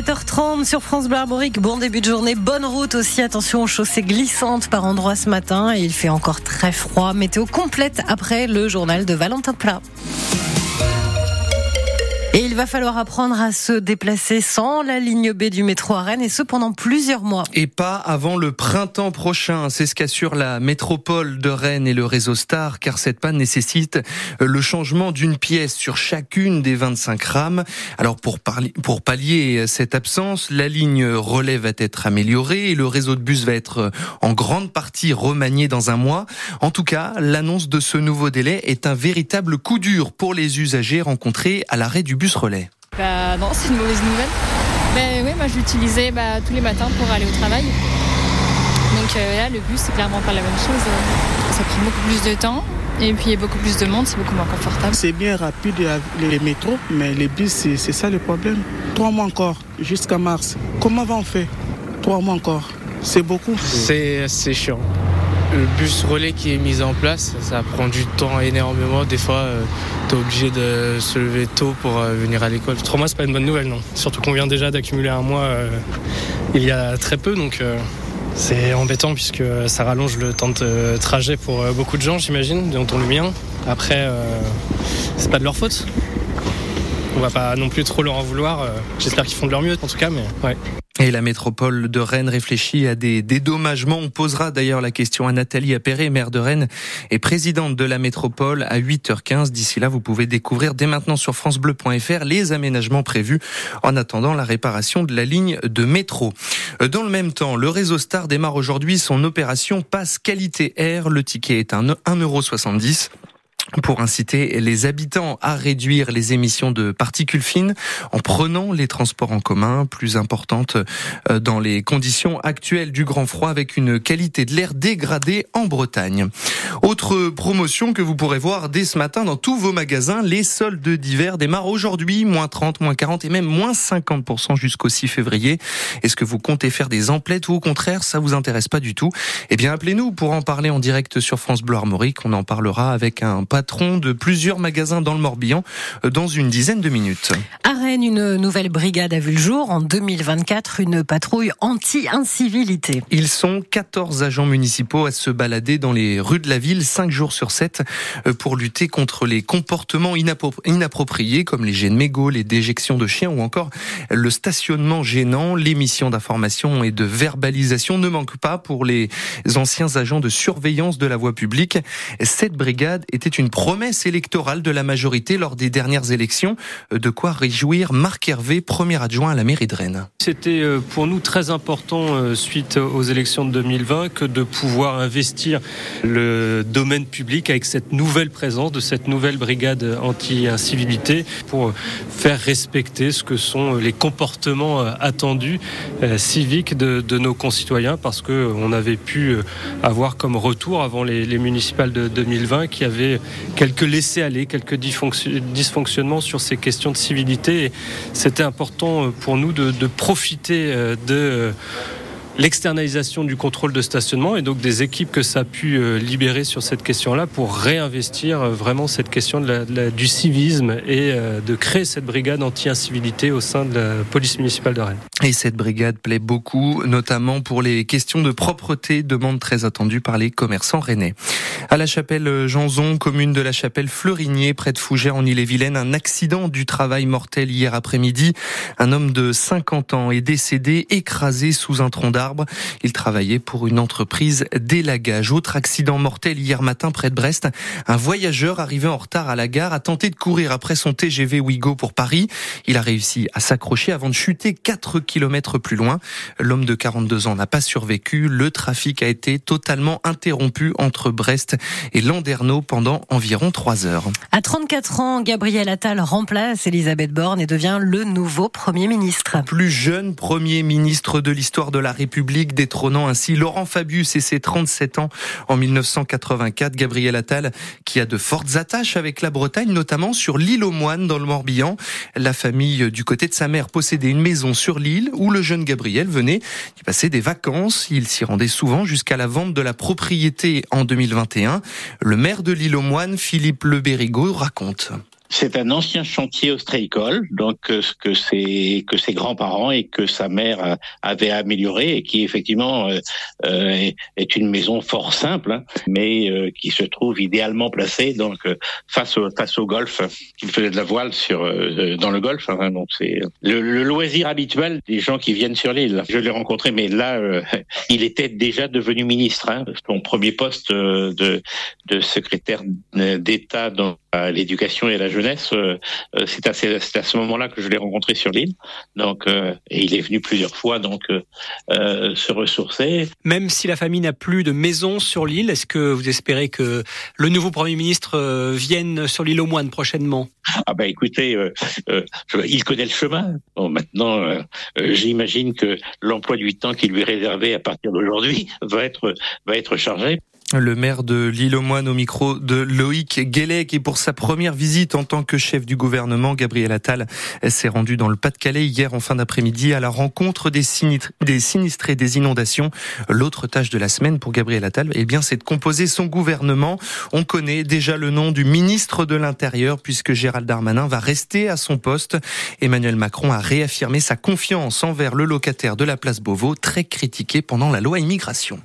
7h30 sur France Bleu. Bon début de journée, bonne route aussi. Attention aux chaussées glissantes par endroits ce matin et il fait encore très froid. Météo complète après le journal de Valentin Plat. Va falloir apprendre à se déplacer sans la ligne B du métro à Rennes et ce pendant plusieurs mois. Et pas avant le printemps prochain, c'est ce qu'assure la métropole de Rennes et le réseau Star, car cette panne nécessite le changement d'une pièce sur chacune des 25 rames. Alors pour, pour pallier cette absence, la ligne relais va être améliorée et le réseau de bus va être en grande partie remanié dans un mois. En tout cas, l'annonce de ce nouveau délai est un véritable coup dur pour les usagers rencontrés à l'arrêt du bus relais bah, Non, c'est une mauvaise nouvelle. Ben, oui, moi je l'utilisais bah, tous les matins pour aller au travail. Donc euh, là, le bus, c'est clairement pas la même chose. Ça prend beaucoup plus de temps. Et puis il y a beaucoup plus de monde, c'est beaucoup moins confortable. C'est bien rapide les métros, mais les bus, c'est ça le problème. Trois mois encore, jusqu'à mars. Comment va on faire Trois mois encore. C'est beaucoup. C'est chiant le bus relais qui est mis en place, ça prend du temps énormément. Des fois, euh, tu es obligé de se lever tôt pour euh, venir à l'école. Trois mois, c'est pas une bonne nouvelle, non. Surtout qu'on vient déjà d'accumuler un mois euh, il y a très peu, donc c'est embêtant puisque ça rallonge le temps de trajet pour beaucoup de gens, j'imagine, dont le mien. Après, c'est pas de leur faute. On va pas non plus trop leur en vouloir. J'espère qu'ils font de leur mieux, en tout cas, mais ouais. Et la métropole de Rennes réfléchit à des dédommagements. On posera d'ailleurs la question à Nathalie Appéré, maire de Rennes et présidente de la métropole à 8h15. D'ici là, vous pouvez découvrir dès maintenant sur francebleu.fr les aménagements prévus en attendant la réparation de la ligne de métro. Dans le même temps, le réseau Star démarre aujourd'hui son opération Passe Qualité Air. Le ticket est à 1,70€ pour inciter les habitants à réduire les émissions de particules fines en prenant les transports en commun plus importantes euh, dans les conditions actuelles du grand froid avec une qualité de l'air dégradée en Bretagne. Autre promotion que vous pourrez voir dès ce matin dans tous vos magasins, les soldes d'hiver démarrent aujourd'hui, moins 30, moins 40 et même moins 50% jusqu'au 6 février. Est-ce que vous comptez faire des emplettes ou au contraire ça vous intéresse pas du tout? Eh bien appelez-nous pour en parler en direct sur France Bleu Armorique, on en parlera avec un patron de plusieurs magasins dans le Morbihan euh, dans une dizaine de minutes. À Rennes, une nouvelle brigade a vu le jour en 2024, une patrouille anti-incivilité. Ils sont 14 agents municipaux à se balader dans les rues de la ville 5 jours sur 7 euh, pour lutter contre les comportements inappropriés comme les jets de mégots, les déjections de chiens ou encore le stationnement gênant. Les missions d'information et de verbalisation ne manquent pas pour les anciens agents de surveillance de la voie publique. Cette brigade était une promesse électorale de la majorité lors des dernières élections. Euh, de quoi réjouir Marc Hervé, premier adjoint à la mairie de Rennes. C'était euh, pour nous très important euh, suite aux élections de 2020 que de pouvoir investir le domaine public avec cette nouvelle présence de cette nouvelle brigade anti-incivilité pour faire respecter ce que sont les comportements attendus civiques de, nos concitoyens parce que on avait pu avoir comme retour avant les, les municipales de 2020 qui avaient quelques laissés-aller, quelques dysfonctionnements sur ces questions de civilité. C'était important euh, pour nous de, profiter euh, de l'externalisation du contrôle de stationnement et donc des équipes que ça a pu euh, libérer sur cette question-là pour réinvestir euh, vraiment cette question du civisme et euh, de créer cette brigade anti-incivilité au sein de la police municipale de Rennes. Et cette brigade plaît beaucoup, notamment pour les questions de propreté, demande très attendue par les commerçants rennais. À la chapelle Janzon, commune de la chapelle Fleurinier, près de Fougères en Ille-et-Vilaine, un accident du travail mortel hier après-midi. Un homme de 50 ans est décédé, écrasé sous un tronc d'arbre il travaillait pour une entreprise d'élagage. Autre accident mortel hier matin près de Brest. Un voyageur arrivé en retard à la gare a tenté de courir après son TGV Ouigo pour Paris. Il a réussi à s'accrocher avant de chuter 4 km plus loin. L'homme de 42 ans n'a pas survécu. Le trafic a été totalement interrompu entre Brest et Landerneau pendant environ 3 heures. À 34 ans, Gabriel Attal remplace Elisabeth Borne et devient le nouveau Premier ministre. Plus jeune Premier ministre de l'histoire de la République détrônant ainsi Laurent Fabius et ses 37 ans en 1984. Gabriel Attal, qui a de fortes attaches avec la Bretagne, notamment sur l'île aux Moines dans le Morbihan. La famille du côté de sa mère possédait une maison sur l'île où le jeune Gabriel venait y passer des vacances. Il s'y rendait souvent jusqu'à la vente de la propriété en 2021. Le maire de l'île aux Moines, Philippe Le raconte. C'est un ancien chantier ostréicole, donc ce que ses que ses grands-parents et que sa mère avaient amélioré et qui effectivement euh, est une maison fort simple, hein, mais qui se trouve idéalement placée donc face au face au golfe. Il faisait de la voile sur dans le golfe, hein, donc c'est le, le, loisir habituel des gens qui viennent sur l'île. Je l'ai rencontré, mais là il était déjà devenu ministre. Hein, son premier poste de de secrétaire d'État dans l'éducation et la jeunesse, euh, euh, c'est à, à, ce moment-là que je l'ai rencontré sur l'île. Donc, euh, et il est venu plusieurs fois donc se ressourcer. Même si la famille n'a plus de maison sur l'île, est-ce que vous espérez que le nouveau premier ministre vienne sur l'île au moins prochainement? Ah ben écoutez, il connaît le chemin. Bon, maintenant, j'imagine que l'emploi du temps qui lui est réservé à partir d'aujourd'hui va être va être chargé. Le maire de l'île aux Moines au micro de Loïc Guélec et pour sa première visite en tant que chef du gouvernement, Gabriel Attal s'est rendu dans le Pas-de-Calais hier en fin d'après-midi à la rencontre des, sinistrés des inondations. L'autre tâche de la semaine pour Gabriel Attal, eh bien, c'est de composer son gouvernement. On connaît déjà le nom du ministre de l'Intérieur puisque Gérald Darmanin va rester à son poste. Emmanuel Macron a réaffirmé sa confiance envers le locataire de la place Beauvau, très critiqué pendant la loi immigration.